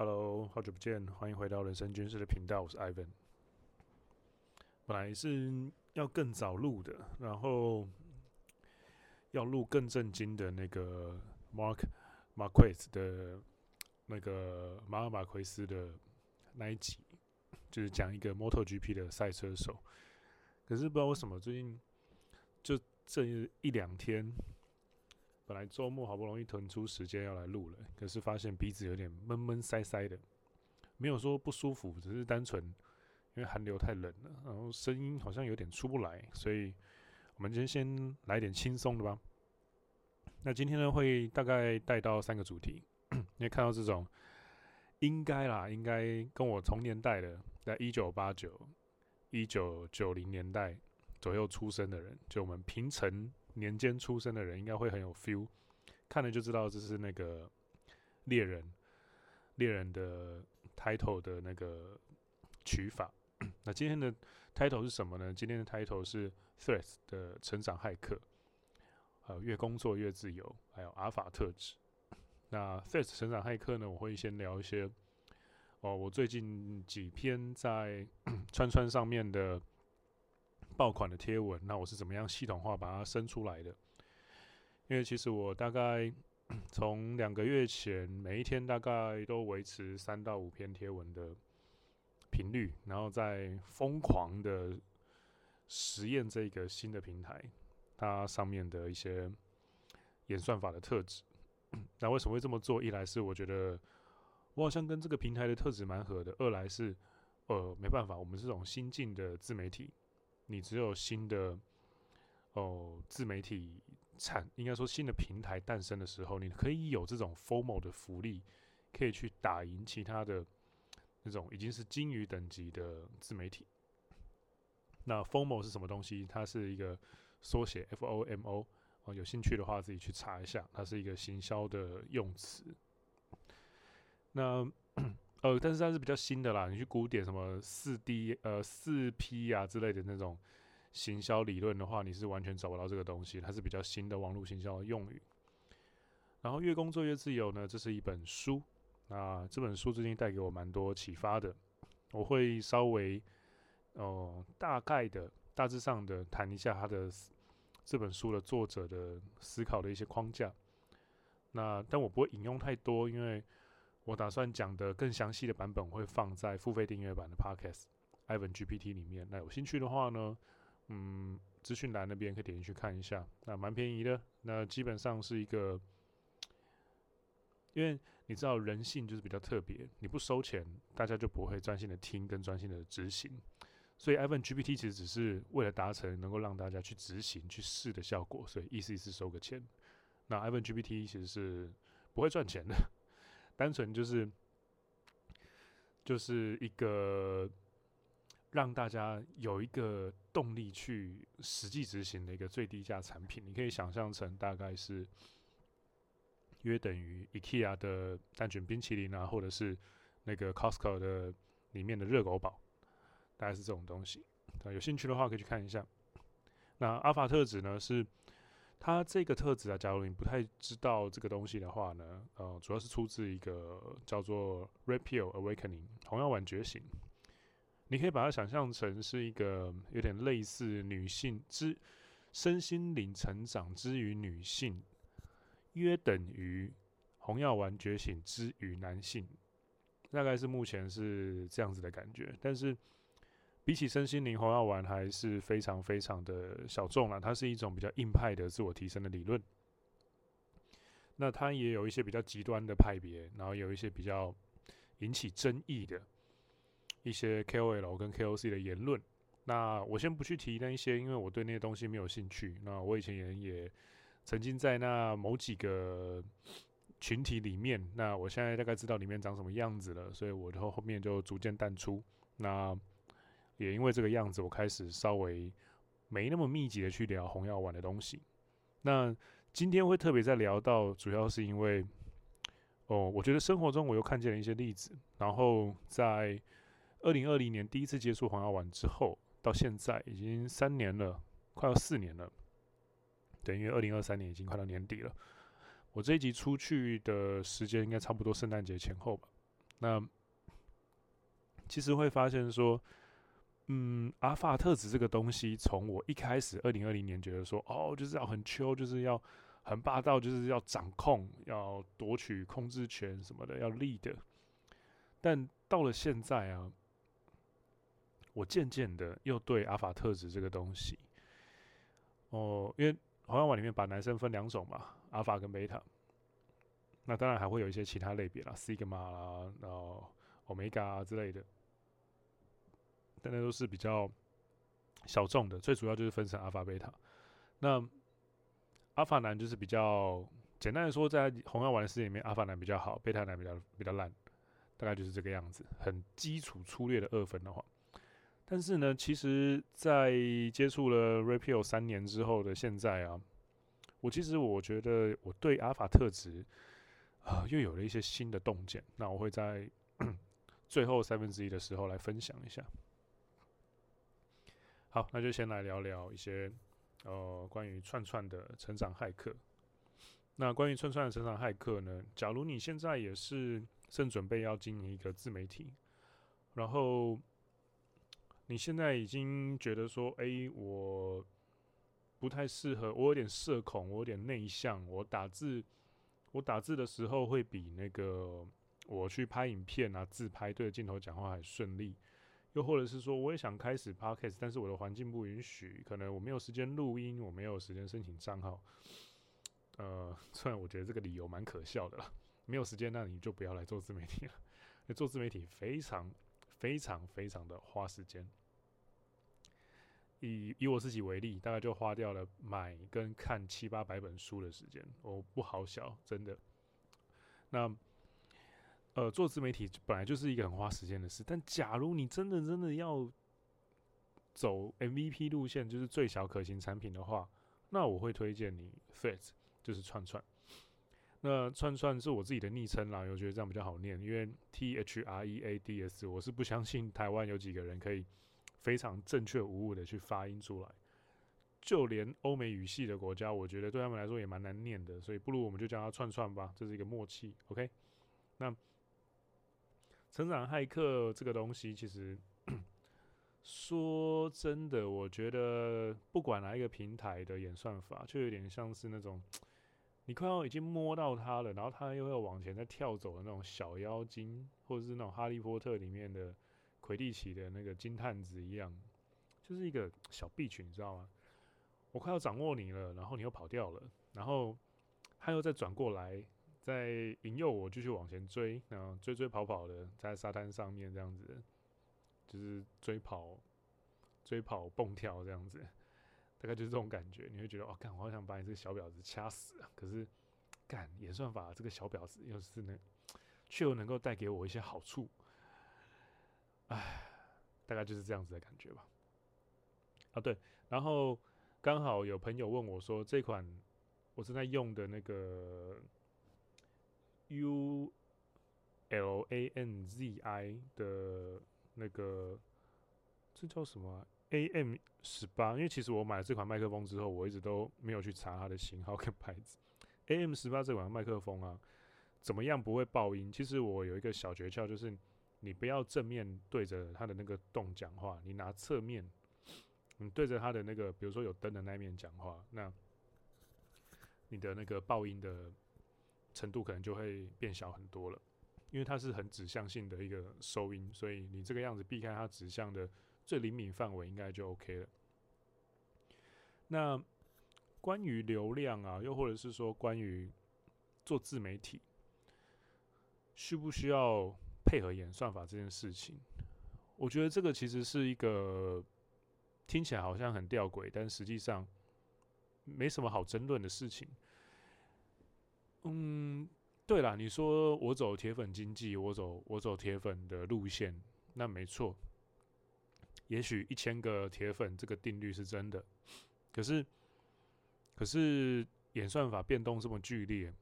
Hello，好久不见，欢迎回到人生军事的频道，我是 Ivan。本来是要更早录的，然后要录更震惊的那个 Mark Marquez 的那个马尔马奎斯的那一集，就是讲一个 MotoGP 的赛车手。可是不知道为什么最近就这一两天。本来周末好不容易腾出时间要来录了，可是发现鼻子有点闷闷塞塞的，没有说不舒服，只是单纯因为寒流太冷了，然后声音好像有点出不来，所以我们今天先来点轻松的吧。那今天呢，会大概带到三个主题，因为看到这种应该啦，应该跟我同年代的，在一九八九、一九九零年代左右出生的人，就我们平成。年间出生的人应该会很有 feel，看了就知道这是那个猎人猎人的 title 的那个取法。那今天的 title 是什么呢？今天的 title 是 Threads 的成长骇客，呃，越工作越自由，还有阿法特质。那 Threads 成长骇客呢，我会先聊一些哦，我最近几篇在 串串上面的。爆款的贴文，那我是怎么样系统化把它生出来的？因为其实我大概从两个月前，每一天大概都维持三到五篇贴文的频率，然后在疯狂的实验这个新的平台，它上面的一些演算法的特质。那为什么会这么做？一来是我觉得我好像跟这个平台的特质蛮合的；二来是呃没办法，我们这种新进的自媒体。你只有新的哦自媒体产，应该说新的平台诞生的时候，你可以有这种 FOMO 的福利，可以去打赢其他的那种已经是金鱼等级的自媒体。那 FOMO 是什么东西？它是一个缩写，F-O-M-O。哦，有兴趣的话自己去查一下，它是一个行销的用词。那呃，但是它是比较新的啦。你去古典什么四 D 呃四 P 啊之类的那种行销理论的话，你是完全找不到这个东西。它是比较新的网络行销的用语。然后越工作越自由呢，这是一本书。那这本书最近带给我蛮多启发的。我会稍微哦、呃、大概的大致上的谈一下他的这本书的作者的思考的一些框架。那但我不会引用太多，因为。我打算讲的更详细的版本会放在付费订阅版的 Podcast Ivan GPT 里面。那有兴趣的话呢，嗯，资讯栏那边可以点进去看一下。那蛮便宜的，那基本上是一个，因为你知道人性就是比较特别，你不收钱，大家就不会专心的听跟专心的执行。所以 Ivan GPT 其实只是为了达成能够让大家去执行、去试的效果，所以意思意思收个钱。那 Ivan GPT 其实是不会赚钱的。单纯就是，就是一个让大家有一个动力去实际执行的一个最低价产品。你可以想象成大概是约等于 IKEA 的蛋卷冰淇淋啊，或者是那个 Costco 的里面的热狗堡，大概是这种东西。有兴趣的话可以去看一下。那阿法特质呢是？它这个特质啊，假如你不太知道这个东西的话呢，呃，主要是出自一个叫做 Red Pill Awakening 红药丸觉醒。你可以把它想象成是一个有点类似女性之身心灵成长之于女性，约等于红药丸觉醒之于男性，大概是目前是这样子的感觉，但是。比起身心灵红药丸还是非常非常的小众了，它是一种比较硬派的自我提升的理论。那它也有一些比较极端的派别，然后有一些比较引起争议的一些 KOL 跟 KOC 的言论。那我先不去提那一些，因为我对那些东西没有兴趣。那我以前也也曾经在那某几个群体里面，那我现在大概知道里面长什么样子了，所以我后后面就逐渐淡出。那也因为这个样子，我开始稍微没那么密集的去聊红药丸的东西。那今天会特别再聊到，主要是因为哦，我觉得生活中我又看见了一些例子。然后在二零二零年第一次接触红药丸之后，到现在已经三年了，快要四年了。等于二零二三年已经快到年底了。我这一集出去的时间应该差不多圣诞节前后吧。那其实会发现说，嗯，阿法特质这个东西，从我一开始二零二零年觉得说，哦，就是要很 chill，就是要很霸道，就是要掌控，要夺取控制权什么的，要 lead。但到了现在啊，我渐渐的又对阿法特质这个东西，哦，因为红药丸里面把男生分两种嘛，阿法跟贝塔。那当然还会有一些其他类别啦，Sigma 啦，然后 Omega 啊之类的，但那都是比较小众的。最主要就是分成阿法、贝塔。那阿法男就是比较简单的说，在红药丸的世界里面，阿法男比较好，贝塔男比较比较烂。大概就是这个样子，很基础粗略的二分的话，但是呢，其实，在接触了 Red Pill 三年之后的现在啊，我其实我觉得我对阿法特质啊、又有了一些新的洞见。那我会在 最后三分之一的时候来分享一下。好，那就先来聊聊一些呃关于串串的成长骇客。那关于串串的成长骇客呢，假如你现在也是。正准备要经营一个自媒体，然后你现在已经觉得说，哎，我不太适合，我有点社恐，我有点内向，我打字，我打字的时候会比那个我去拍影片啊、自拍对着镜头讲话还顺利，又或者是说，我也想开始 podcast，但是我的环境不允许，可能我没有时间录音，我没有时间申请账号，呃，虽然我觉得这个理由蛮可笑的啦。没有时间，那你就不要来做自媒体了。做自媒体非常、非常、非常的花时间。以以我自己为例，大概就花掉了买跟看七八百本书的时间，我不好笑，真的。那呃，做自媒体本来就是一个很花时间的事，但假如你真的真的要走 MVP 路线，就是最小可行产品的话，那我会推荐你 FIT，就是串串。那串串是我自己的昵称啦，我觉得这样比较好念，因为 T H R E A D S，我是不相信台湾有几个人可以非常正确无误的去发音出来，就连欧美语系的国家，我觉得对他们来说也蛮难念的，所以不如我们就叫它串串吧，这是一个默契，OK？那成长骇客这个东西，其实说真的，我觉得不管哪一个平台的演算法，就有点像是那种。你快要已经摸到它了，然后它又要往前再跳走的那种小妖精，或者是那种哈利波特里面的魁地奇的那个金探子一样，就是一个小 B 群你知道吗？我快要掌握你了，然后你又跑掉了，然后他又再转过来，在引诱我继续往前追，然后追追跑跑的在沙滩上面这样子，就是追跑、追跑、蹦跳这样子。大概就是这种感觉，你会觉得哦，干，我好想把你这个小婊子掐死啊！可是，干演算法这个小婊子又是能，却又能够带给我一些好处，唉，大概就是这样子的感觉吧。啊，对，然后刚好有朋友问我说，这款我正在用的那个 U L A N Z I 的那个，这叫什么？AM 十八，因为其实我买了这款麦克风之后，我一直都没有去查它的型号跟牌子。AM 十八这款麦克风啊，怎么样不会爆音？其实我有一个小诀窍，就是你不要正面对着它的那个洞讲话，你拿侧面，你对着它的那个，比如说有灯的那一面讲话，那你的那个爆音的程度可能就会变小很多了。因为它是很指向性的一个收音，所以你这个样子避开它指向的。最灵敏范围应该就 OK 了。那关于流量啊，又或者是说关于做自媒体，需不需要配合演算法这件事情，我觉得这个其实是一个听起来好像很吊诡，但实际上没什么好争论的事情。嗯，对啦，你说我走铁粉经济，我走我走铁粉的路线，那没错。也许一千个铁粉这个定律是真的，可是，可是演算法变动这么剧烈，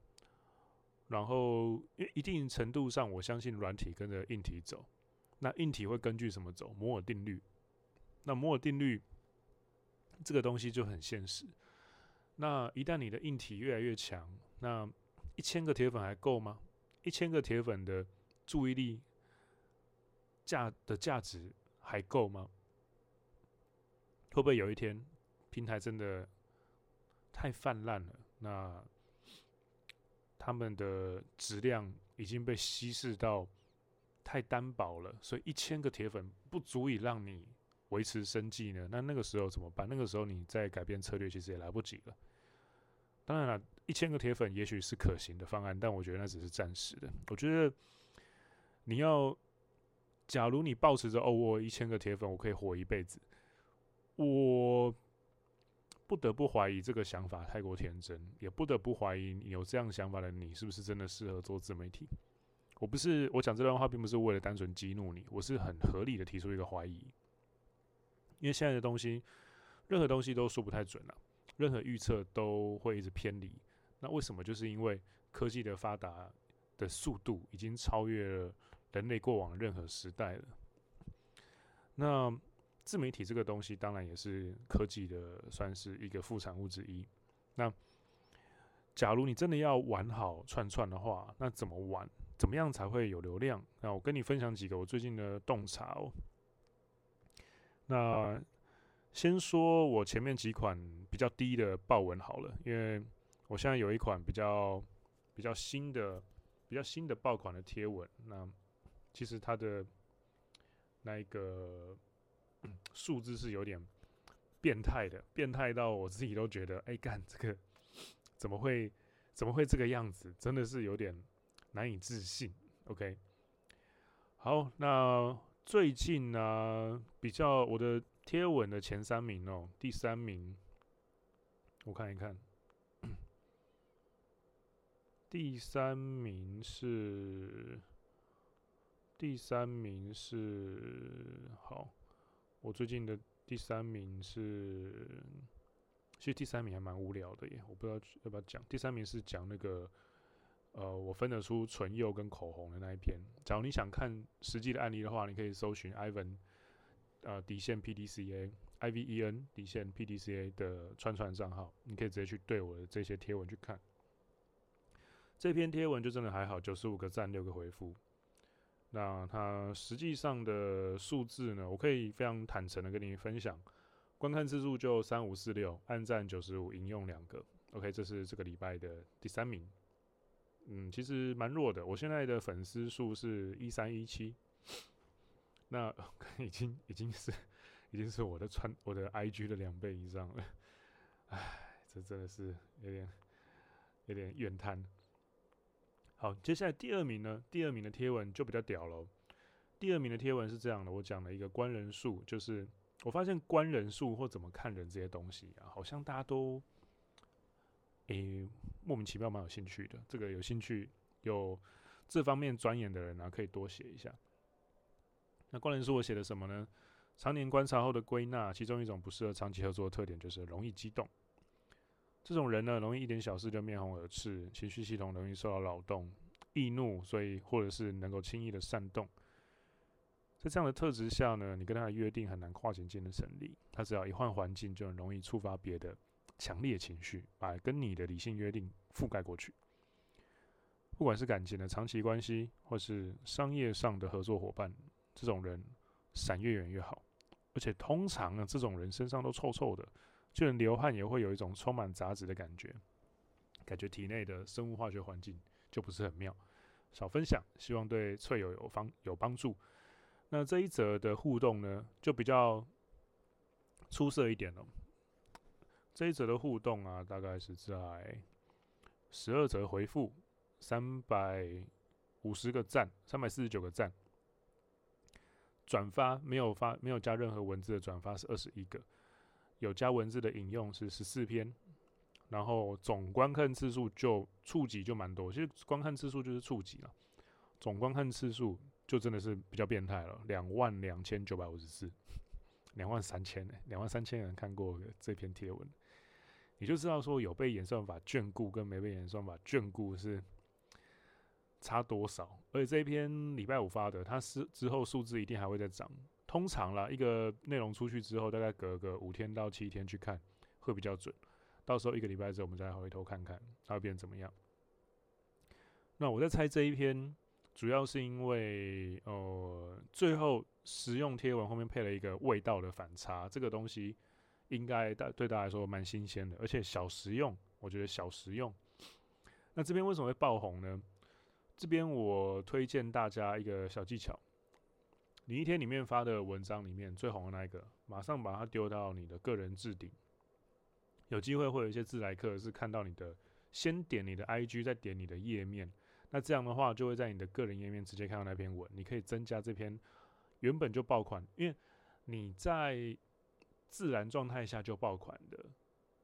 然后一一定程度上，我相信软体跟着硬体走，那硬体会根据什么走？摩尔定律。那摩尔定律这个东西就很现实。那一旦你的硬体越来越强，那一千个铁粉还够吗？一千个铁粉的注意力价的价值还够吗？会不会有一天平台真的太泛滥了？那他们的质量已经被稀释到太单薄了，所以一千个铁粉不足以让你维持生计呢？那那个时候怎么办？那个时候你再改变策略，其实也来不及了。当然了，一千个铁粉也许是可行的方案，但我觉得那只是暂时的。我觉得你要，假如你抱持着哦，我一千个铁粉，我可以活一辈子，我不得不怀疑这个想法太过天真，也不得不怀疑你有这样想法的你是不是真的适合做自媒体。我不是我讲这段话，并不是为了单纯激怒你，我是很合理的提出一个怀疑。因为现在的东西，任何东西都说不太准了，任何预测都会一直偏离。那为什么？就是因为科技的发达的速度已经超越了人类过往任何时代了。那自媒体这个东西，当然也是科技的算是一个副产物之一。那假如你真的要玩好串串的话，那怎么玩？怎么样才会有流量？那我跟你分享几个我最近的洞察哦。那先说我前面几款比较低的豹纹好了，因为我现在有一款比较比较新的、比较新的爆款的贴文。那其实它的那一个数字是有点变态的，变态到我自己都觉得，哎，干这个怎么会怎么会这个样子？真的是有点难以置信。OK，好，那。最近呢、比较我的贴文的前三名哦，第三名，我看一看，第三名是，第三名是好，我最近的第三名是，其实第三名还蛮无聊的耶，我不知道要不要讲，第三名是讲那个。呃，我分得出唇釉跟口红的那一篇。假如你想看实际的案例的话，你可以搜寻 Ivan，呃，底线 PDCA，I V E N 底线 PDCA 的串串账号，你可以直接去对我的这些贴文去看。这篇贴文就真的还好，九十五个赞，六个回复。那它实际上的数字呢，我可以非常坦诚的跟你分享，观看次数就三五四六，按赞九十五，引用两个。OK，这是这个礼拜的第三名。嗯，其实蛮弱的。我现在的粉丝数是一三一七，那 已经已经是已经是我的穿我的 IG 的两倍以上了。唉，这真的是有点有点怨叹。好，接下来第二名呢？第二名的贴文就比较屌了。第二名的贴文是这样的，我讲了一个观人数，就是我发现观人数或怎么看人这些东西啊，好像大家都。诶、莫名其妙蛮有兴趣的。这个有兴趣有这方面钻研的人呢、啊，可以多写一下。那观人数我写的什么呢？常年观察后的归纳，其中一种不适合长期合作的特点就是容易激动。这种人呢，容易一点小事就面红耳赤，情绪系统容易受到扰动、易怒，所以或者是能够轻易的煽动。在这样的特质下呢，你跟他的约定很难跨情间的成立。他只要一换环境，就很容易触发别的。强烈情绪把跟你的理性约定覆盖过去，不管是感情的长期关系，或是商业上的合作伙伴，这种人闪越远越好。而且通常呢，这种人身上都臭臭的，就连流汗也会有一种充满杂质的感觉，感觉体内的生物化学环境就不是很妙。少分享，希望对翠友有方有帮助。那这一则的互动呢，就比较出色一点了。这一则的互动啊，大概是在十二则回复，三百五十个赞，三百四十九个赞。转发没有发，没有加任何文字的转发是二十一个，有加文字的引用是十四篇，然后总观看次数就触及就蛮多，其实观看次数就是触及了，总观看次数就真的是比较变态了，两万两千九百五十四，两万三千，两万三千人看过这篇贴文。你就知道说有被演算法眷顾跟没被演算法眷顾是差多少，而且这一篇礼拜五发的，它是之后数字一定还会再涨。通常啦，一个内容出去之后，大概隔个五天到七天去看会比较准。到时候一个礼拜之后，我们再回头看看它会变怎么样。那我在猜这一篇主要是因为呃，最后实用贴文后面配了一个味道的反差，这个东西应该大对大家来说蛮新鲜的，而且小实用，我觉得小实用。那这边为什么会爆红呢？这边我推荐大家一个小技巧，你一天里面发的文章里面最红的那一个，马上把它丢到你的个人置顶，有机会会有一些自来客是看到你的，先点你的 IG，再点你的页面。那这样的话，就会在你的个人页面直接看到那篇文。你可以增加这篇原本就爆款，因为你在自然状态下就爆款的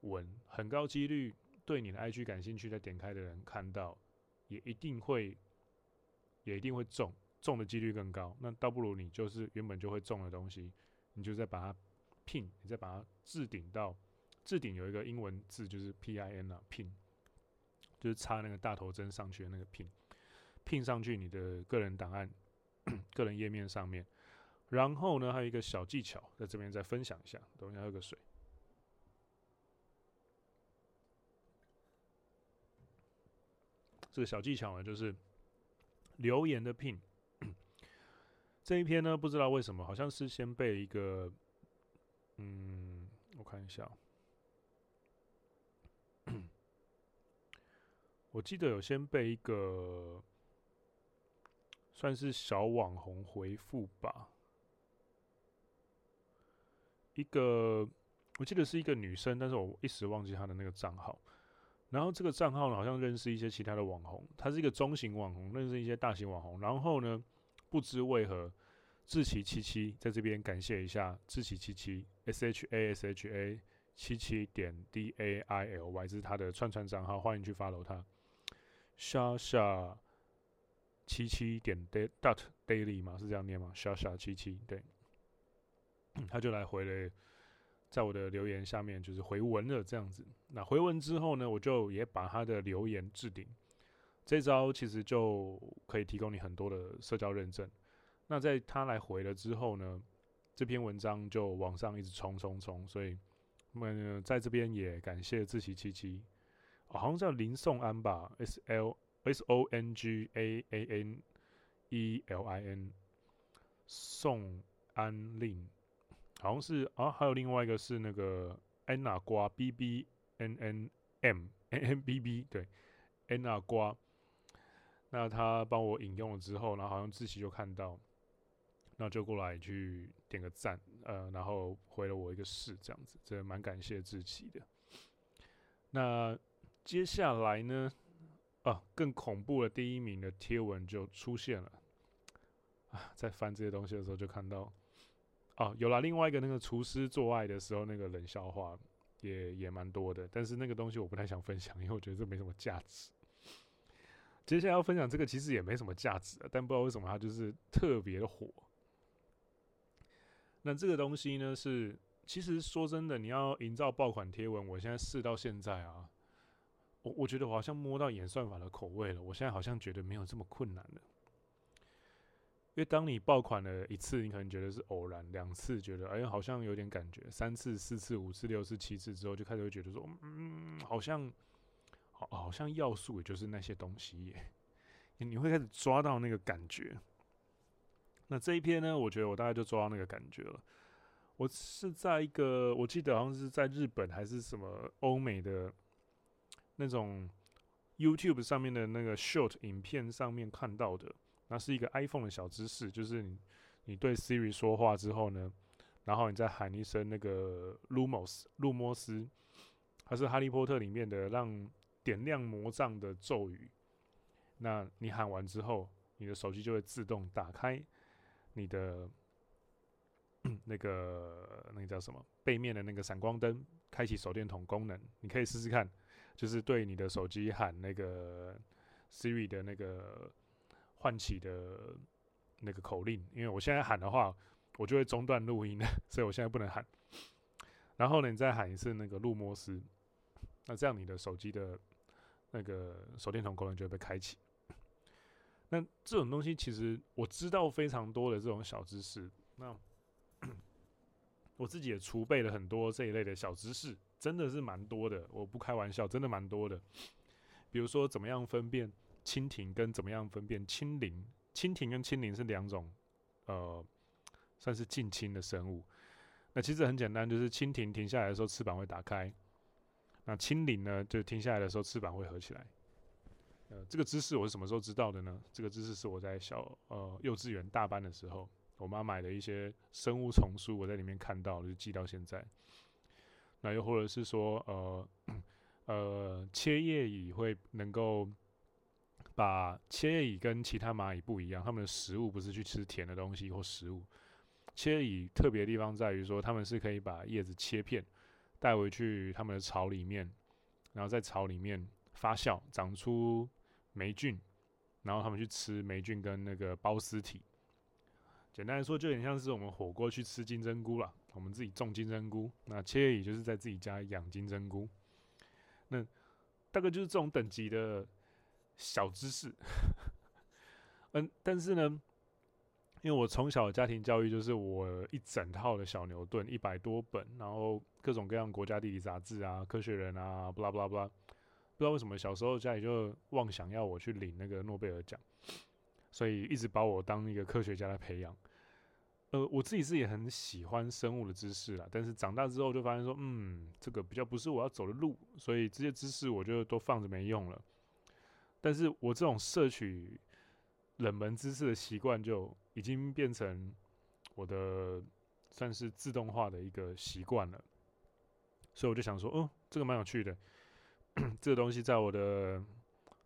文，很高几率对你的 IG 感兴趣，再点开的人看到，也一定会，也一定会中，中的几率更高。那倒不如你就是原本就会中的东西，你就再把它 pin，你再把它置顶到置顶有一个英文字就是 PIN 啊，pin，就是插那个大头针上去的那个 pin。拼上去你的个人档案、个人页面上面，然后呢，还有一个小技巧，在这边再分享一下。等一下喝个水。这个小技巧呢，就是留言的拼。这一篇呢，不知道为什么，好像是先被一个，嗯，我看一下，我记得有先被一个。算是小网红回复吧，一个我记得是一个女生，但是我一时忘记她的那个账号。然后这个账号呢，好像认识一些其他的网红，她是一个中型网红，认识一些大型网红。然后呢，不知为何，志奇七七在这边感谢一下志奇七七 S H A S H A 七七点 D A I L Y，这是他的串串账号，欢迎去 follow 他。莎莎。七七点 d dot daily 嘛，是这样念吗？？sha sha 七七，对，他就来回了，在我的留言下面就是回文了这样子。那回文之后呢，我就也把他的留言置顶。这招其实就可以提供你很多的社交认证。那在他来回了之后呢，这篇文章就往上一直冲冲冲。所以，我们在这边也感谢自习七七，好像叫林颂安吧，S L。S O N G A A N E L I N，宋安令，好像是啊，还有另外一个是那个安娜瓜 B B N N M N N B B，对，安娜瓜。那他帮我引用了之后，然后好像志祺就看到，那就过来去点个赞，呃，然后回了我一个是这样子，这蛮感谢志祺的。那接下来呢？啊，更恐怖的第一名的贴文就出现了啊！在翻这些东西的时候，就看到啊，有了另外一个那个厨师做爱的时候那个冷笑话，也也蛮多的。但是那个东西我不太想分享，因为我觉得这没什么价值。接下来要分享这个其实也没什么价值，但不知道为什么它就是特别的火。那这个东西呢，是其实说真的，你要营造爆款贴文，我现在试到现在啊。我我觉得我好像摸到演算法的口味了。我现在好像觉得没有这么困难了，因为当你爆款了一次，你可能觉得是偶然；两次觉得哎，好像有点感觉；三次、四次、五次、六次、七次之后，就开始会觉得说，嗯，好像好，好像要素也就是那些东西耶。你会开始抓到那个感觉。那这一篇呢，我觉得我大概就抓到那个感觉了。我是在一个，我记得好像是在日本还是什么欧美的。那种 YouTube 上面的那个 Short 影片上面看到的，那是一个 iPhone 的小知识，就是你你对 Siri 说话之后呢，然后你再喊一声那个 Lumos 路莫斯，它是哈利波特里面的让点亮魔杖的咒语。那你喊完之后，你的手机就会自动打开你的 那个那个叫什么背面的那个闪光灯，开启手电筒功能，你可以试试看。就是对你的手机喊那个 Siri 的那个唤起的那个口令，因为我现在喊的话，我就会中断录音，所以我现在不能喊。然后呢，你再喊一次那个路莫斯，那这样你的手机的那个手电筒功能就会被开启。那这种东西其实我知道非常多的这种小知识，那 我自己也储备了很多这一类的小知识。真的是蛮多的，我不开玩笑，真的蛮多的。比如说，怎么样分辨蜻蜓跟怎么样分辨蜻蜓，蜻蜓跟蜻蜓是两种，呃，算是近亲的生物。那其实很简单，就是蜻蜓停下来的时候翅膀会打开，那青鳞呢就停下来的时候翅膀会合起来。呃，这个知识我是什么时候知道的呢？这个知识是我在小呃幼稚园大班的时候，我妈买的一些生物丛书，我在里面看到，就记到现在。那又或者是说，呃呃，切叶蚁会能够把切叶蚁跟其他蚂蚁不一样，它们的食物不是去吃甜的东西或食物。切叶蚁特别的地方在于说，它们是可以把叶子切片带回去他们的巢里面，然后在巢里面发酵，长出霉菌，然后他们去吃霉菌跟那个孢丝体。简单来说，就有点像是我们火锅去吃金针菇啦。我们自己种金针菇，那切也就是在自己家养金针菇。那大概就是这种等级的小知识。嗯，但是呢，因为我从小家庭教育就是我一整套的小牛顿一百多本，然后各种各样国家地理杂志啊、科学人啊，巴拉巴拉巴拉。不知道为什么小时候家里就妄想要我去领那个诺贝尔奖，所以一直把我当一个科学家来培养。呃，我自己是也很喜欢生物的知识啦，但是长大之后就发现说，嗯，这个比较不是我要走的路，所以这些知识我就都放着没用了。但是我这种摄取冷门知识的习惯就已经变成我的算是自动化的一个习惯了，所以我就想说，哦，这个蛮有趣的，这个东西在我的，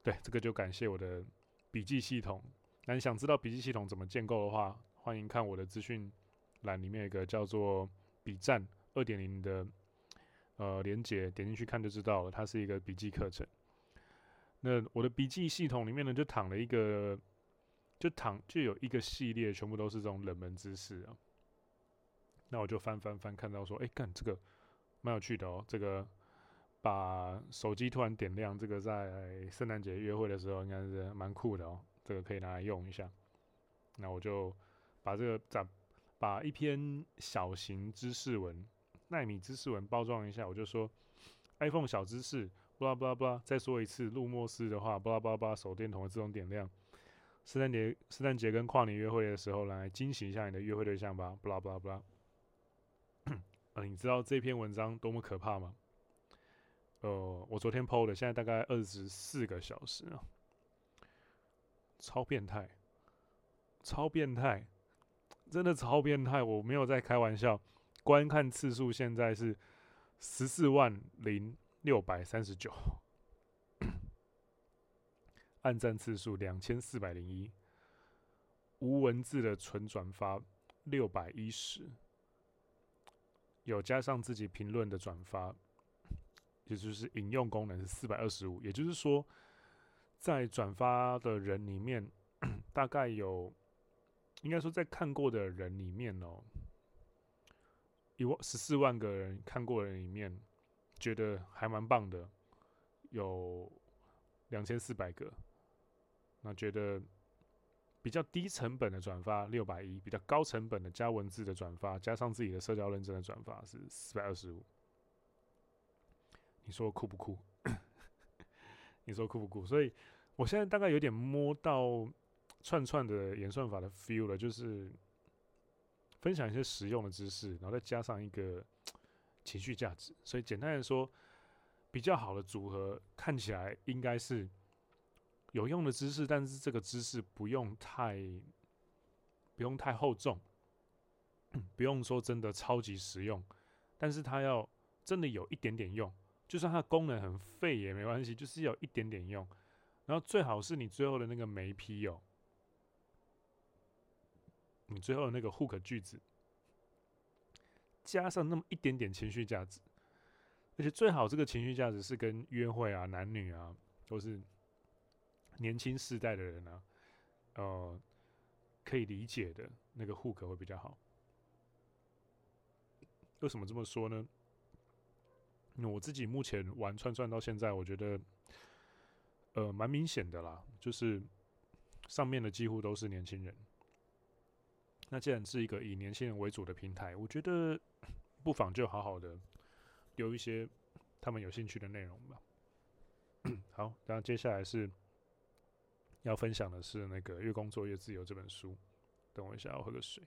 对，这个就感谢我的笔记系统。那你想知道笔记系统怎么建构的话，欢迎看我的资讯栏里面有一个叫做“笔站二点零”的呃连接，点进去看就知道了。它是一个笔记课程。那我的笔记系统里面呢，就躺了一个，就躺就有一个系列，全部都是这种冷门知识啊。那我就翻翻翻，看到说，哎，干这个蛮有趣的哦。这个把手机突然点亮，这个在圣诞节约会的时候应该是蛮酷的哦。这个可以拿来用一下。那我就。把这个把把一篇小型知识文、奈米知识文包装一下，我就说 iPhone 小知识，巴拉巴拉巴拉，再说一次，路莫斯的话，巴拉巴拉巴拉，手电筒的自动点亮。圣诞节圣诞节跟跨年约会的时候，来惊喜一下你的约会对象吧，巴拉巴拉巴拉。呃，你知道这篇文章多么可怕吗？呃，我昨天 PO 的，现在大概二十四个小时啊，超变态，超变态。真的超变态，我没有在开玩笑。观看次数现在是十四万零六百三十九，按赞次数两千四百零一，无文字的纯转发六百一十，有加上自己评论的转发，也就是引用功能是四百二十五。也就是说，在转发的人里面，大概有。应该说，在看过的人里面哦，一万十四万个人看过的人里面，觉得还蛮棒的，有两千四百个。那觉得比较低成本的转发六百一，比较高成本的加文字的转发，加上自己的社交认证的转发是四百二十五。你说酷不酷？你说酷不酷？所以我现在大概有点摸到。串串的演算法的 feel 了，就是分享一些实用的知识，然后再加上一个情绪价值。所以简单来说，比较好的组合看起来应该是有用的知识，但是这个知识不用太不用太厚重，不用说真的超级实用，但是它要真的有一点点用，就算它功能很废也没关系，就是有一点点用。然后最好是你最后的那个眉批哦。你最后的那个 hook 句子，加上那么一点点情绪价值，而且最好这个情绪价值是跟约会啊、男女啊，都是年轻世代的人啊，呃，可以理解的那个 hook 会比较好。为什么这么说呢？因为我自己目前玩串串到现在，我觉得，呃，蛮明显的啦，就是上面的几乎都是年轻人。那既然是一个以年轻人为主的平台，我觉得 不妨就好好的留一些他们有兴趣的内容吧。好，然后接下来是要分享的是那个《越工作越自由》这本书。等我一下，我喝个水。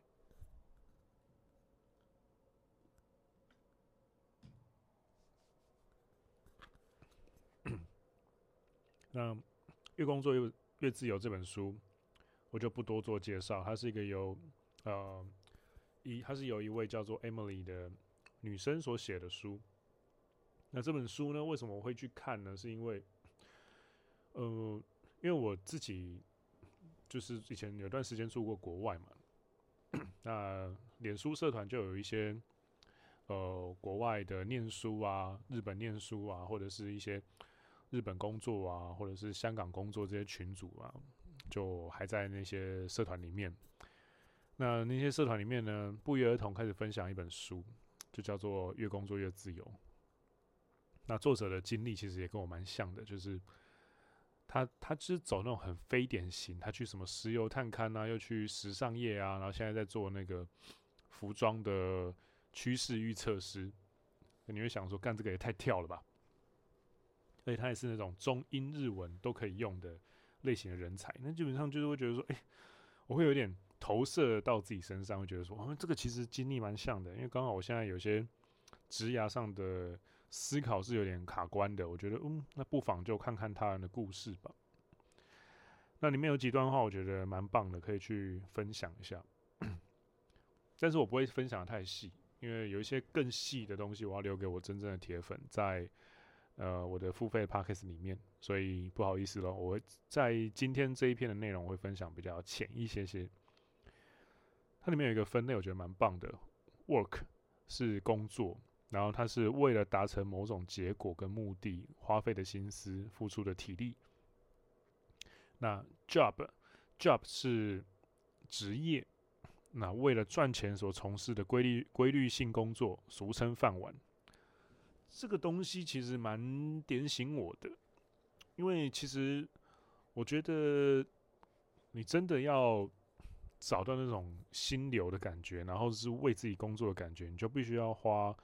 那《越工作越越自由》这本书，我就不多做介绍。它是一个由呃一，它是由一位叫做 Emily 的女生所写的书。那这本书呢，为什么我会去看呢？是因为，呃，因为我自己就是以前有段时间住过国外嘛。那脸书社团就有一些呃国外的念书啊，日本念书啊，或者是一些。日本工作啊，或者是香港工作这些群组啊，就还在那些社团里面。那那些社团里面呢，不约而同开始分享一本书，就叫做《越工作越自由》。那作者的经历其实也跟我蛮像的，就是他他就是走那种很非典型，他去什么石油探勘啊，又去时尚业啊，然后现在在做那个服装的趋势预测师。你会想说，干这个也太跳了吧？而且他也是那种中英日文都可以用的类型的人才，那基本上就是会觉得说，哎、我会有点投射到自己身上，会觉得说，哦，这个其实经历蛮像的，因为刚好我现在有些职涯上的思考是有点卡关的，我觉得，嗯，那不妨就看看他人的故事吧。那里面有几段话，我觉得蛮棒的，可以去分享一下。但是我不会分享得太细，因为有一些更细的东西，我要留给我真正的铁粉在。呃，我的付费 podcast 里面，所以不好意思了，我在今天这一篇的内容会分享比较浅一些些。它里面有一个分类，我觉得蛮棒的。Work 是工作，然后它是为了达成某种结果跟目的花费的心思、付出的体力。那 Job，Job 是职业，那为了赚钱所从事的规律规律性工作，俗称饭碗。这个东西其实蛮点醒我的，因为其实我觉得你真的要找到那种心流的感觉，然后是为自己工作的感觉，你就必须要花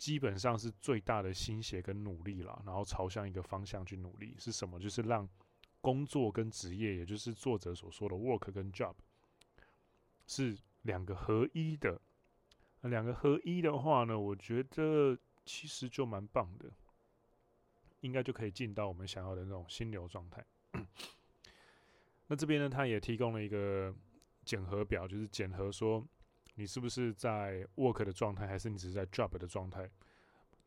基本上是最大的心血跟努力了，然后朝向一个方向去努力。是什么？就是让工作跟职业，也就是作者所说的 work 跟 job 是两个合一的。两个合一的话呢，我觉得。其实就蛮棒的，应该就可以进到我们想要的那种心流状态。那这边呢，他也提供了一个检核表，就是检核说你是不是在 work 的状态，还是你只是在 job 的状态。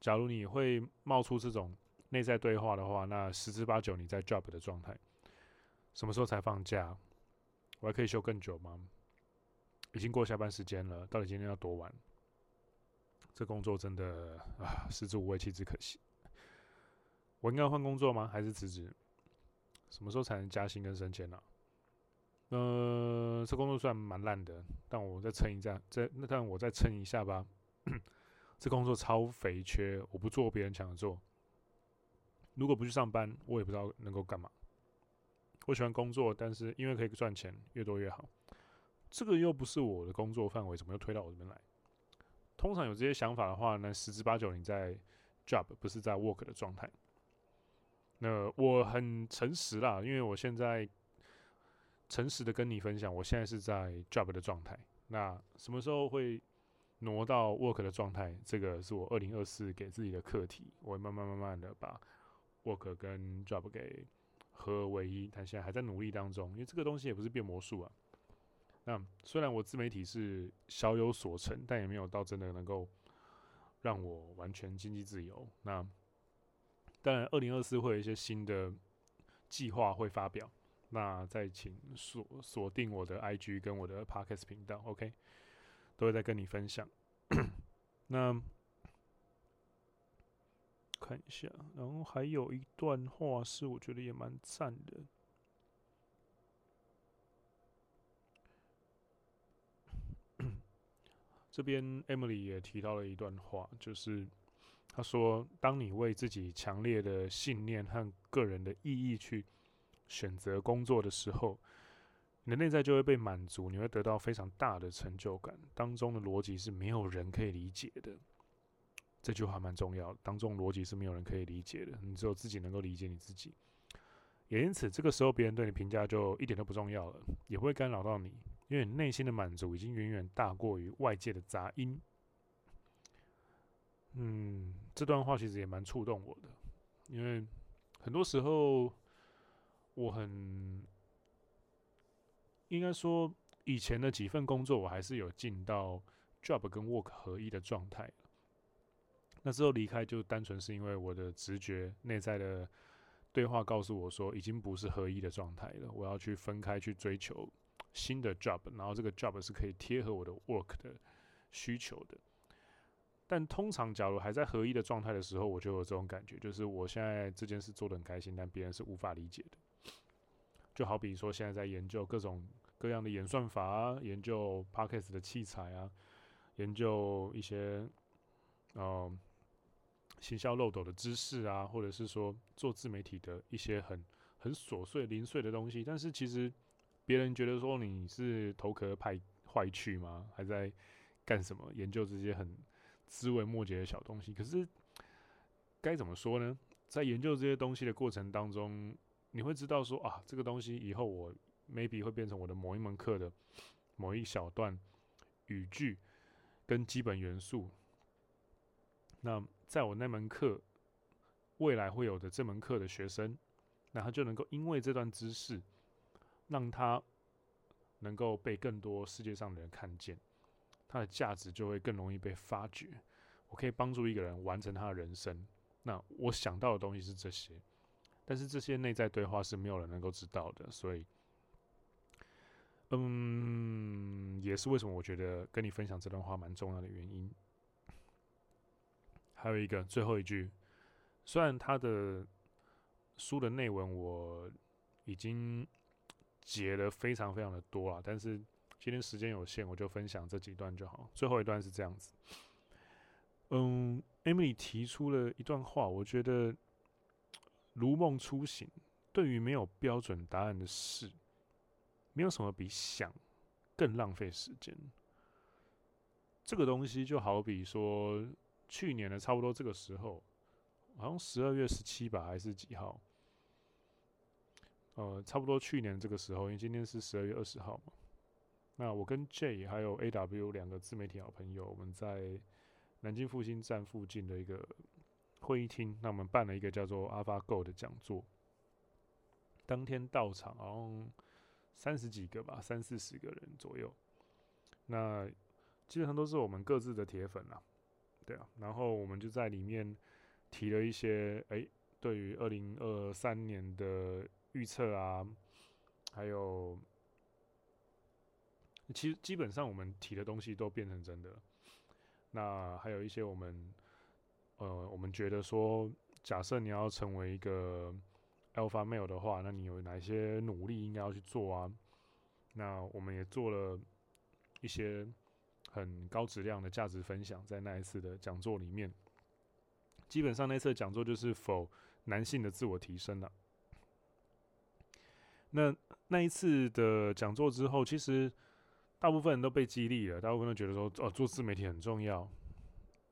假如你会冒出这种内在对话的话，那十之八九你在 job 的状态。什么时候才放假？我还可以休更久吗？已经过下班时间了，到底今天要多晚？这工作真的啊，食之无味，弃之可惜。我应该换工作吗？还是辞职？什么时候才能加薪跟升迁呢？呃，这工作虽然蛮烂的，但我再撑一下，再那但我再撑一下吧。这工作超肥缺，我不做别人抢着做。如果不去上班，我也不知道能够干嘛。我喜欢工作，但是因为可以赚钱，越多越好。这个又不是我的工作范围，怎么又推到我这边来？通常有这些想法的话呢，十之八九你在 job 不是在 work 的状态。那我很诚实啦，因为我现在诚实的跟你分享，我现在是在 job 的状态。那什么时候会挪到 work 的状态？这个是我二零二四给自己的课题。我会慢慢慢慢的把 work 跟 job 给合而为一，但现在还在努力当中，因为这个东西也不是变魔术啊。那虽然我自媒体是小有所成，但也没有到真的能够让我完全经济自由。那当然，二零二四会有一些新的计划会发表，那再请锁锁定我的 IG 跟我的 Podcast 频道，OK，都会再跟你分享。那看一下，然后还有一段话是我觉得也蛮赞的。这边 Emily 也提到了一段话，就是她说：“当你为自己强烈的信念和个人的意义去选择工作的时候，你的内在就会被满足，你会得到非常大的成就感。当中的逻辑是没有人可以理解的。这句话蛮重要，当中逻辑是没有人可以理解的，你只有自己能够理解你自己。也因此，这个时候别人对你评价就一点都不重要了，也不会干扰到你，因为你内心的满足已经远远大过于外界的杂音。嗯，这段话其实也蛮触动我的，因为很多时候我很应该说，以前的几份工作我还是有进到 job 跟 work 合一的状态。那之后离开就单纯是因为我的直觉内在的对话告诉我说，已经不是合一的状态了，我要去分开去追求新的 job，然后这个 job 是可以贴合我的 work 的需求的。但通常假如还在合一的状态的时候，我就有这种感觉，就是我现在这件事做得很开心，但别人是无法理解的。就好比说现在在研究各种各样的演算法啊，研究 Podcast 的器材啊，研究一些嗯。呃行销漏斗的知识啊，或者是说做自媒体的一些很很琐碎零碎的东西，但是其实别人觉得说你是头壳派坏去吗？还在干什么？研究这些很枝微末节的小东西。可是该怎么说呢？在研究这些东西的过程当中，你会知道说啊，这个东西以后我 maybe 会变成我的某一门课的某一小段语句跟基本元素。那在我那门课未来会有的这门课的学生，那他就能够因为这段知识，让他能够被更多世界上的人看见，他的价值就会更容易被发掘。我可以帮助一个人完成他的人生。那我想到的东西是这些，但是这些内在对话是没有人能够知道的，所以，嗯，也是为什么我觉得跟你分享这段话蛮重要的原因。还有一个最后一句，虽然他的书的内文我已经截了非常非常的多了，但是今天时间有限，我就分享这几段就好。最后一段是这样子，嗯，Emily 提出了一段话，我觉得如梦初醒。对于没有标准答案的事，没有什么比想更浪费时间。这个东西就好比说。去年的差不多这个时候，好像十二月十七吧，还是几号？呃，差不多去年这个时候，因为今天是十二月二十号嘛。那我跟 J 还有 AW 两个自媒体好朋友，我们在南京复兴站附近的一个会议厅，那我们办了一个叫做 AlphaGo 的讲座。当天到场好像三十几个吧，三四十个人左右。那基本上都是我们各自的铁粉啊。对啊，然后我们就在里面提了一些，哎，对于二零二三年的预测啊，还有，其实基本上我们提的东西都变成真的。那还有一些我们，呃，我们觉得说，假设你要成为一个 Alpha Male 的话，那你有哪些努力应该要去做啊？那我们也做了一些。很高质量的价值分享，在那一次的讲座里面，基本上那次讲座就是否男性的自我提升了。那那一次的讲座之后，其实大部分人都被激励了，大部分都觉得说，哦，做自媒体很重要。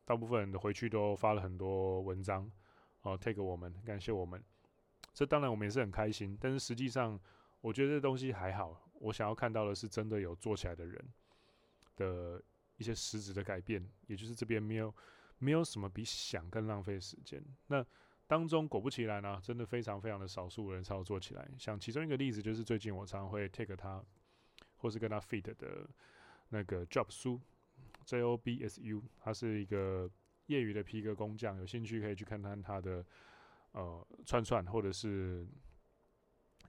大部分人的回去都发了很多文章，哦，tag 我们，感谢我们。这当然我们也是很开心，但是实际上，我觉得这东西还好。我想要看到的是真的有做起来的人的。一些实质的改变，也就是这边没有没有什么比想更浪费时间。那当中果不其然呢、真的非常非常的少数人操作起来。像其中一个例子，就是最近我常常会 take 他，或是跟他 feed 的那个 Job 书 j O B S U，他是一个业余的皮革工匠，有兴趣可以去看看他的呃串串，或者是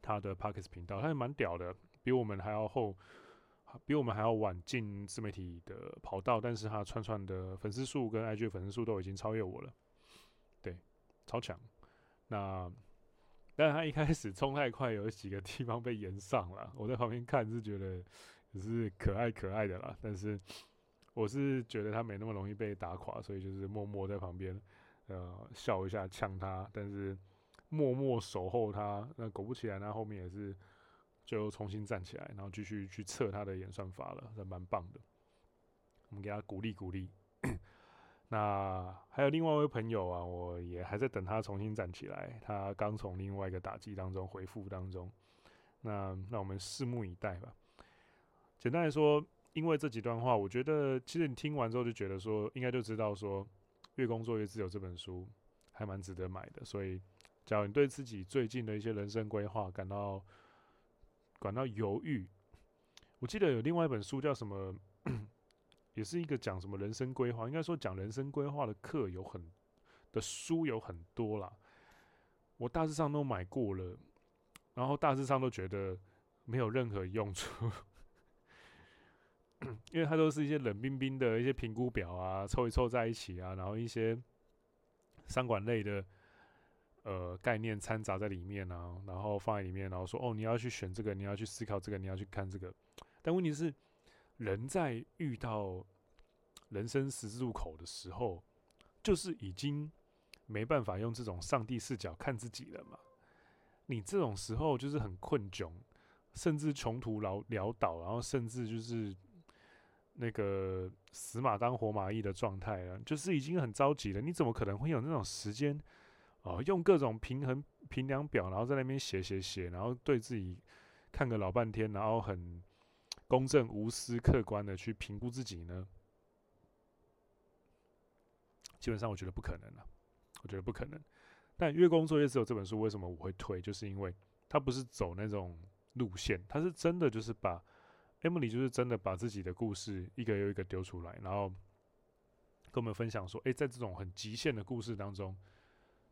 他的 parkas 频道，他也蛮屌的，比我们还要后。比我们还要晚进自媒体的跑道，但是他串串的粉丝数跟 IG 粉丝数都已经超越我了，对，超强。那但他一开始冲太快，有几个地方被延上了。我在旁边看是觉得只是可爱可爱的啦，但是我是觉得他没那么容易被打垮，所以就是默默在旁边呃笑一下呛他，但是默默守候他。那果不其然，他后面也是。就重新站起来，然后继续去测他的演算法了，这蛮棒的。我们给他鼓励鼓励。那还有另外一位朋友啊，我也还在等他重新站起来，他刚从另外一个打击当中恢复当中。那那我们拭目以待吧。简单来说，因为这几段话，我觉得其实你听完之后就觉得说，应该就知道说，《越工作越自由》这本书还蛮值得买的。所以，假如你对自己最近的一些人生规划感到感到犹豫，我记得有另外一本书叫什么，也是一个讲什么人生规划，应该说讲人生规划的课有很的书有很多啦。我大致上都买过了，然后大致上都觉得没有任何用处。因为它都是一些冷冰冰的一些评估表啊，凑一凑在一起啊，然后一些商管类的呃概念掺杂在里面啊，然后放在里面，然后说哦，你要去选这个，你要去思考这个，你要去看这个。但问题是，人在遇到人生十字路口的时候，就是已经没办法用这种上帝视角看自己了嘛。你这种时候就是很困窘，甚至穷途潦潦倒，然后甚至就是。那个死马当活马医的状态啊，就是已经很着急了。你怎么可能会有那种时间哦？用各种平衡评量表，然后在那边写写写，然后对自己看个老半天，然后很公正、无私、客观的去评估自己呢？基本上我觉得不可能了，我觉得不可能。但越工作越自由这本书为什么我会推？就是因为它不是走那种路线，它是真的就是把。Emily 就是真的把自己的故事一个又一个丢出来，然后跟我们分享说：“诶，在这种很极限的故事当中，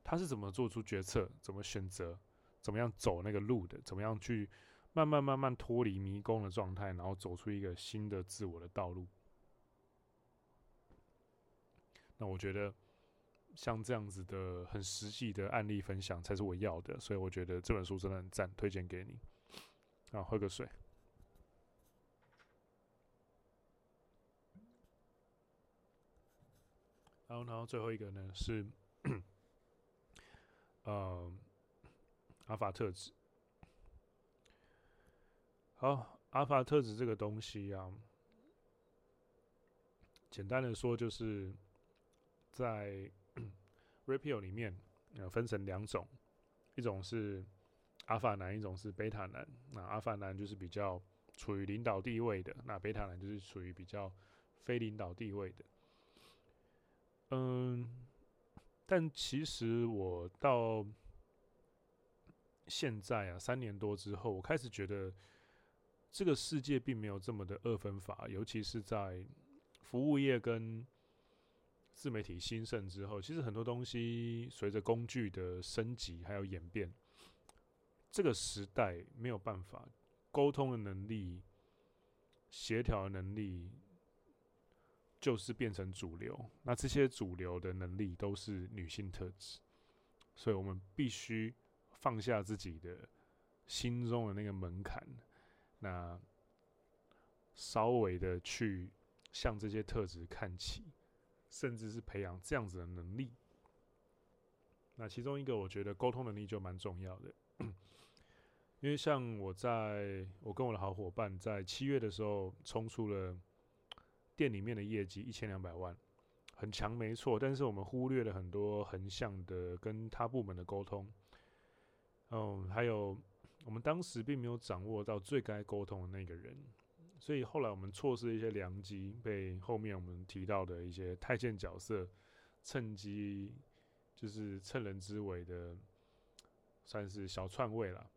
他是怎么做出决策，怎么选择，怎么样走那个路的，怎么样去慢慢慢慢脱离迷宫的状态，然后走出一个新的自我的道路。”那我觉得像这样子的很实际的案例分享才是我要的，所以我觉得这本书真的很赞，推荐给你。啊，喝个水。然后，然后最后一个呢是，呃，阿法特质。好，阿法特质这个东西啊，简单的说就是在 Rapio 里面，呃，分成两种，一种是阿法男，一种是贝塔男。那阿法男就是比较处于领导地位的，那贝塔男就是处于比较非领导地位的。嗯，但其实我到现在啊，三年多之后，我开始觉得这个世界并没有这么的二分法，尤其是在服务业跟自媒体兴盛之后，其实很多东西随着工具的升级还有演变，这个时代没有办法沟通的能力、协调的能力。就是变成主流，那这些主流的能力都是女性特质，所以我们必须放下自己的心中的那个门槛，那稍微的去向这些特质看齐，甚至是培养这样子的能力。那其中一个，我觉得沟通能力就蛮重要的，因为像我在我跟我的好伙伴在七月的时候冲出了。店里面的业绩一千两百万，很强没错，但是我们忽略了很多横向的跟他部门的沟通，嗯，还有我们当时并没有掌握到最该沟通的那个人，所以后来我们错失了一些良机，被后面我们提到的一些太监角色趁机就是趁人之危的，算是小篡位了。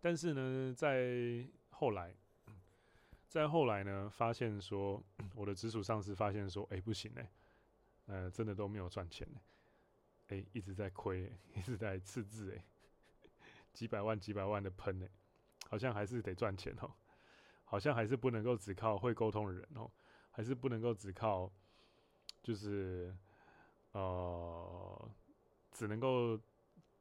但是呢，在后来。再后来呢，发现说我的直属上司发现说，哎、不行嘞，呃，真的都没有赚钱嘞，哎、一直在亏，一直在赤字哎，几百万几百万的喷哎，好像还是得赚钱哦，好像还是不能够只靠会沟通的人哦，还是不能够只靠就是呃，只能够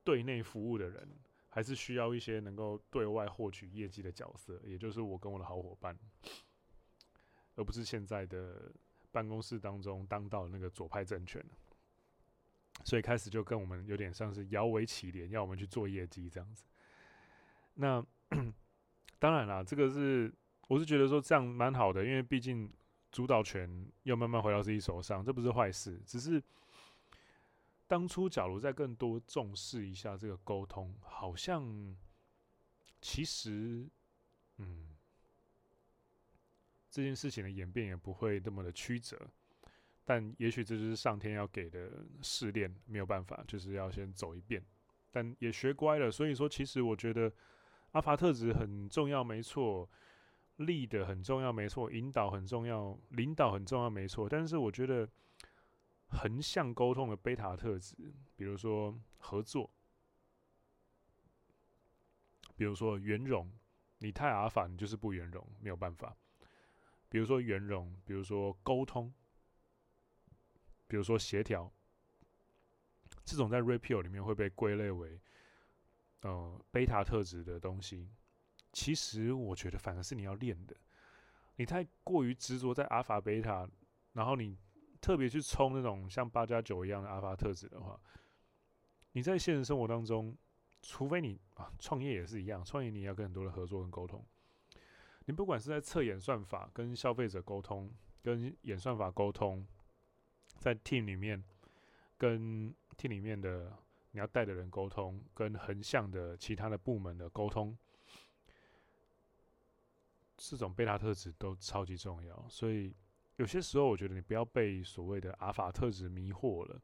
对内服务的人。还是需要一些能够对外获取业绩的角色，也就是我跟我的好伙伴，而不是现在的办公室当中当道那个左派政权。所以开始就跟我们有点像是摇尾乞怜，要我们去做业绩这样子。那 当然啦，这个是我是觉得说这样蛮好的，因为毕竟主导权又慢慢回到自己手上，这不是坏事，只是当初假如再更多重视一下这个沟通，好像其实，嗯，这件事情的演变也不会那么的曲折，但也许这就是上天要给的试炼，没有办法，就是要先走一遍，但也学乖了，所以说，其实我觉得阿法特质很重要，没错。力的很重要，没错；引导很重要，领导很重要，没错。但是我觉得横向沟通的贝塔特质，比如说合作，比如说圆融，你太阿法，你就是不圆融，没有办法。比如说圆融，比如说沟通，比如说协调，这种在 Red Pill 里面会被归类为呃贝塔特质的东西。其实我觉得反而是你要练的，你太过于执着在阿法贝塔，然后你特别去冲那种像八加九一样的阿法特质的话，你在现实生活当中，除非你啊创业也是一样，创业你要跟很多人合作跟沟通，你不管是在测演算法跟消费者沟通，跟演算法沟通，在 team 里面跟 team 里面的你要带的人沟通，跟横向的其他的部门的沟通。这种贝塔特质都超级重要，所以有些时候我觉得你不要被所谓的阿法特质迷惑了。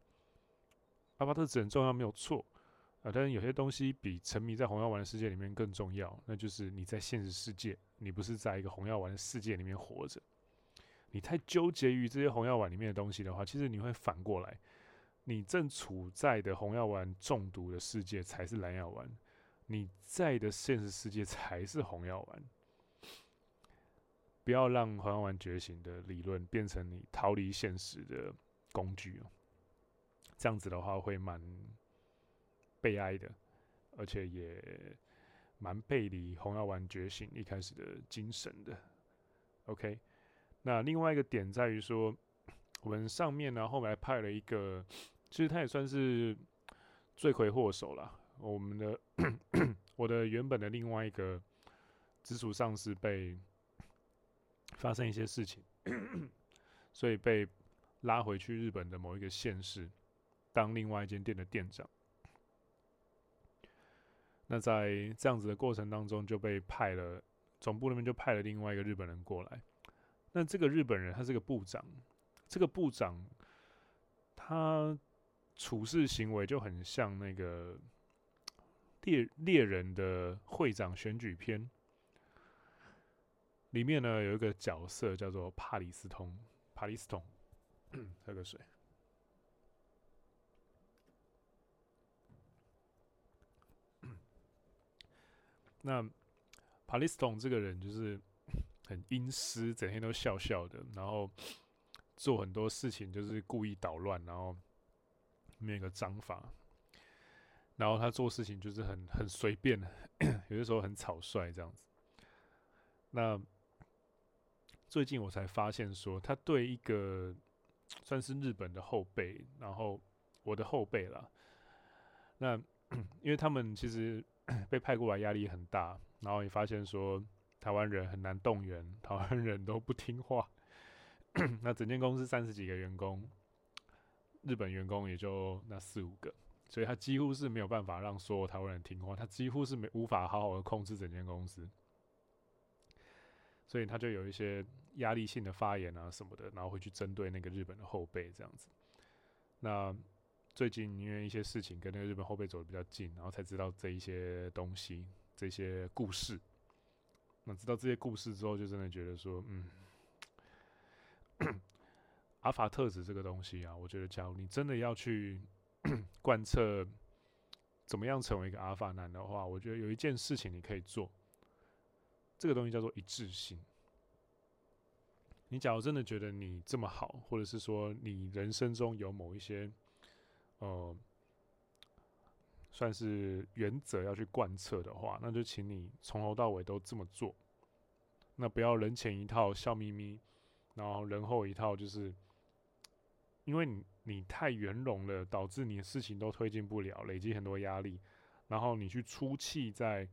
阿法特质很重要，没有错啊，但是有些东西比沉迷在红药丸的世界里面更重要，那就是你在现实世界，你不是在一个红药丸的世界里面活着。你太纠结于这些红药丸里面的东西的话，其实你会反过来，你正处在的红药丸中毒的世界才是蓝药丸，你在的现实世界才是红药丸。不要让红药丸觉醒的理论变成你逃离现实的工具哦，这样子的话会蛮悲哀的，而且也蛮背离红药丸觉醒一开始的精神的。OK，那另外一个点在于说，我们上面呢后来派了一个，其实他也算是罪魁祸首了。我们的 我的原本的另外一个直属上司被。发生一些事情，所以被拉回去日本的某一个县市当另外一间店的店长。那在这样子的过程当中，就被派了总部那边就派了另外一个日本人过来。那这个日本人他是个部长，这个部长他处事行为就很像那个猎猎人的会长选举篇。里面呢有一个角色叫做帕里斯通，帕里斯通，喝个水。那帕里斯通这个人就是 很阴湿，整天都笑笑的，然后做很多事情就是故意捣乱，然后没有个章法，然后他做事情就是很很随便，有的时候很草率这样子。那最近我才发现，说他对一个算是日本的后辈，然后我的后辈啦。那 因为他们其实 被派过来压力很大，然后也发现说台湾人很难动员，台湾人都不听话。那整间公司三十几个员工，日本员工也就那四五个，所以他几乎是没有办法让所有台湾人听话，他几乎是没无法好好的控制整间公司。所以他就有一些压力性的发言啊什么的，然后会去针对那个日本的后辈这样子。那最近因为一些事情跟那个日本后辈走的比较近，然后才知道这一些东西、这些故事。那知道这些故事之后，就真的觉得说，嗯，阿法特子这个东西啊，我觉得假如你真的要去 贯彻怎么样成为一个阿法男的话，我觉得有一件事情你可以做。这个东西叫做一致性。你假如真的觉得你这么好，或者是说你人生中有某一些，呃，算是原则要去贯彻的话，那就请你从头到尾都这么做。那不要人前一套笑眯眯，然后人后一套，就是因为你你太圆融了，导致你的事情都推进不了，累积很多压力，然后你去出气在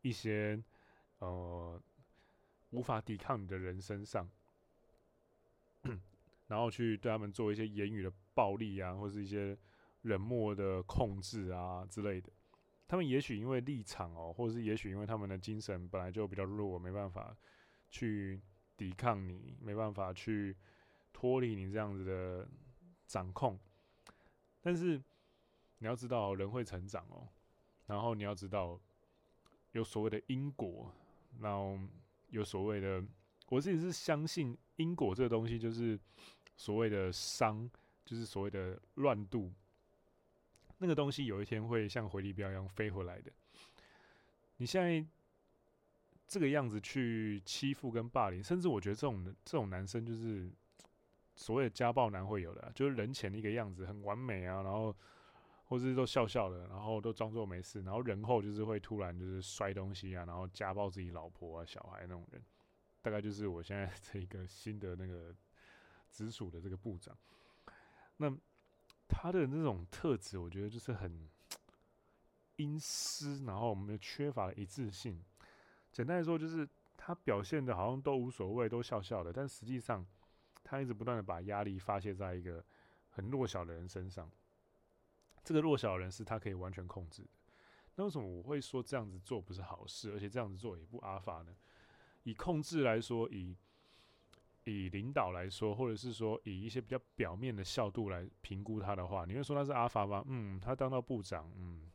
一些。呃，无法抵抗你的人身上，然后去对他们做一些言语的暴力啊，或是一些冷漠的控制啊之类的。他们也许因为立场哦，或者是也许因为他们的精神本来就比较弱，没办法去抵抗你，没办法去脱离你这样子的掌控。但是你要知道，人会成长哦，然后你要知道有所谓的因果，然后有所谓的，我自己是相信因果这个东西，就是所谓的伤，就是所谓的乱度。那个东西有一天会像回力镖一样飞回来的。你现在这个样子去欺负跟霸凌，甚至我觉得这种这种男生就是所谓的家暴男会有的，就是人前的一个样子很完美啊，然后或是都笑笑的，然后都装作没事，然后人后就是会突然就是摔东西啊，然后家暴自己老婆啊小孩那种人，大概就是我现在 这一个新的那个直属的这个部长，那。他的那种特质，我觉得就是很 阴湿，然后我们缺乏了一致性。简单来说，就是他表现的好像都无所谓，都笑笑的，但实际上他一直不断的把压力发泄在一个很弱小的人身上。这个弱小的人是他可以完全控制的。那为什么我会说这样子做不是好事，而且这样子做也不阿法呢？以控制来说，以以领导来说，或者是说以一些比较表面的效度来评估他的话，你会说他是阿法吗？嗯，他当到部长，嗯，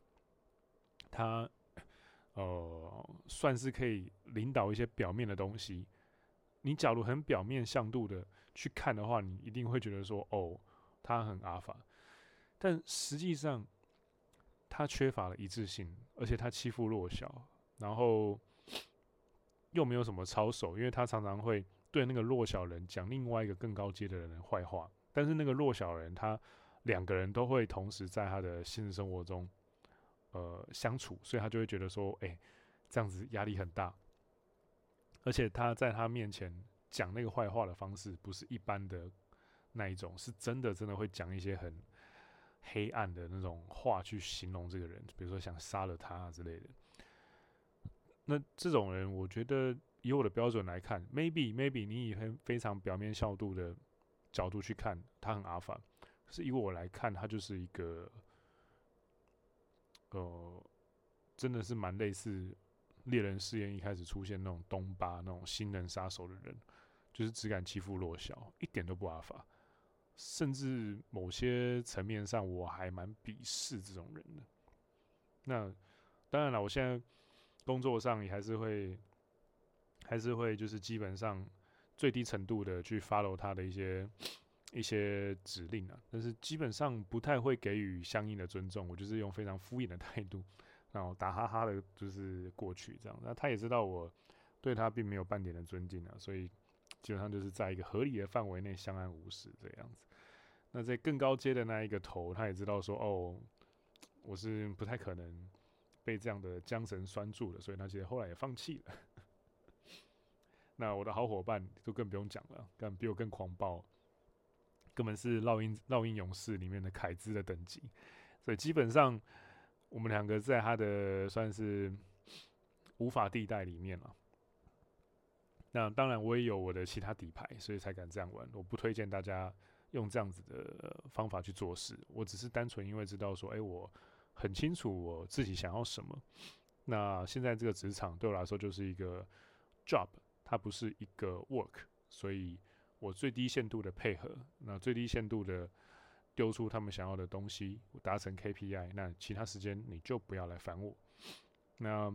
他呃算是可以领导一些表面的东西。你假如很表面向度的去看的话，你一定会觉得说，哦，他很阿法。但实际上，他缺乏了一致性，而且他欺负弱小，然后又没有什么操守，因为他常常会。对那个弱小人讲另外一个更高阶的人的坏话，但是那个弱小人他两个人都会同时在他的现实生活中呃相处，所以他就会觉得说，哎，这样子压力很大，而且他在他面前讲那个坏话的方式不是一般的那一种，是真的真的会讲一些很黑暗的那种话去形容这个人，比如说想杀了他之类的。那这种人，我觉得。以我的标准来看，maybe maybe 你以很非常表面效度的角度去看，他很阿法。是以我来看，他就是一个，呃，真的是蛮类似猎人试验一开始出现那种东巴那种新人杀手的人，就是只敢欺负弱小，一点都不阿法。甚至某些层面上，我还蛮鄙视这种人的。那当然了，我现在工作上也还是会。还是会就是基本上最低程度的去 follow 他的一些一些指令啊，但是基本上不太会给予相应的尊重。我就是用非常敷衍的态度，然后打哈哈的，就是过去这样。那他也知道我对他并没有半点的尊敬啊，所以基本上就是在一个合理的范围内相安无事这样子。那在更高阶的那一个头，他也知道说哦，我是不太可能被这样的缰绳拴住的，所以他其实后来也放弃了。那我的好伙伴就更不用讲了，更比我更狂暴，根本是烙印烙印勇士里面的凯兹的等级，所以基本上我们两个在他的算是无法地带里面了。那当然我也有我的其他底牌，所以才敢这样玩。我不推荐大家用这样子的方法去做事。我只是单纯因为知道说，哎，我很清楚我自己想要什么。那现在这个职场对我来说就是一个 job。它不是一个 work，所以我最低限度的配合，那最低限度的丢出他们想要的东西，达成 KPI，那其他时间你就不要来烦我。那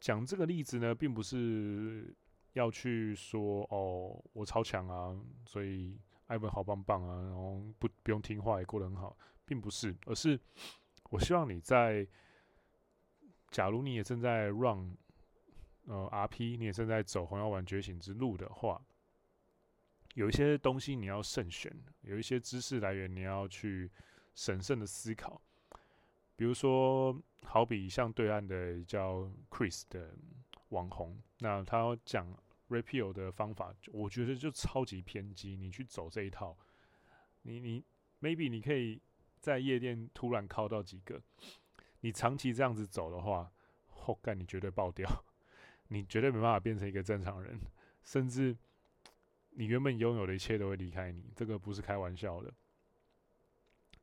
讲这个例子呢，并不是要去说哦，我超强啊，所以艾文好棒棒啊，然后不不用听话也过得很好，并不是，而是我希望你在，假如你也正在 run。呃，RP，你也正在走红药丸觉醒之路的话，有一些东西你要慎选，有一些知识来源你要去审慎的思考。比如说，好比像对岸的叫 Chris 的网红，那他讲 Repeal 的方法，我觉得就超级偏激。你去走这一套，你你 maybe 你可以在夜店突然靠到几个，你长期这样子走的话，后干你绝对爆掉。你绝对没办法变成一个正常人，甚至你原本拥有的一切都会离开你，这个不是开玩笑的。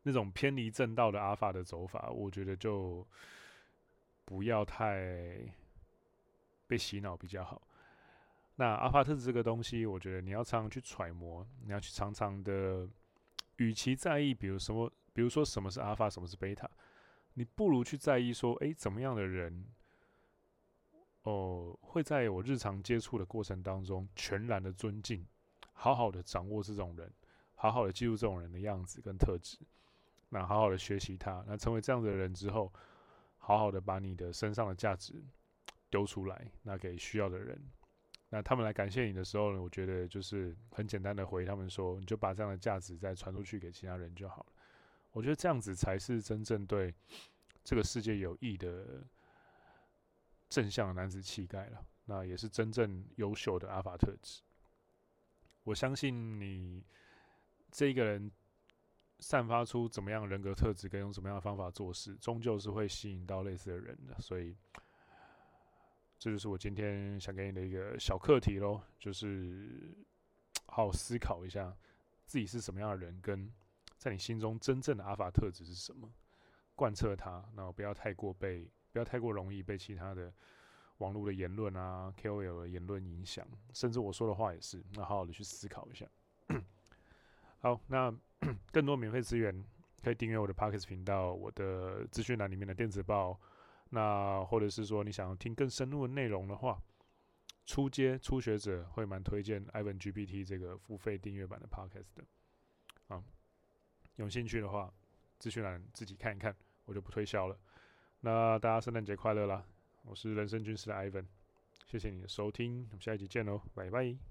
那种偏离正道的阿法的走法，我觉得就不要太被洗脑比较好。那阿法特这个东西，我觉得你要常常去揣摩，你要去常常的，与其在意，比如什么，比如说什么是阿法，什么是贝塔，你不如去在意说，诶，怎么样的人，哦，会在我日常接触的过程当中全然的尊敬。好好的掌握这种人，好好的记录这种人的样子跟特质，那好好的学习他，那成为这样的人之后，好好的把你的身上的价值丢出来，那给需要的人，那他们来感谢你的时候呢，我觉得就是很简单的回他们说，你就把这样的价值再传出去给其他人就好了。我觉得这样子才是真正对这个世界有益的正向的男子气概了，那也是真正优秀的阿法特质。我相信你这一个人散发出怎么样人格特质，跟用什么样的方法做事，终究是会吸引到类似的人的。所以，这就是我今天想给你的一个小课题喽，就是好好思考一下自己是什么样的人，跟在你心中真正的阿法特质是什么，贯彻它，然后不要太过被，不要太过容易被其他的。网络的言论啊，KOL 的言论影响，甚至我说的话也是，那好好的去思考一下。好，那 更多免费资源可以订阅我的 Podcast 频道，我的资讯栏里面的电子报。那或者是说你想要听更深入的内容的话，初阶初学者会蛮推荐 Ivan GPT 这个付费订阅版的 Podcast 的。啊，有兴趣的话，资讯栏自己看一看，我就不推销了。那大家圣诞节快乐啦！我是人生军师的 Ivan，谢谢你的收听，我们下一集见喽，拜拜。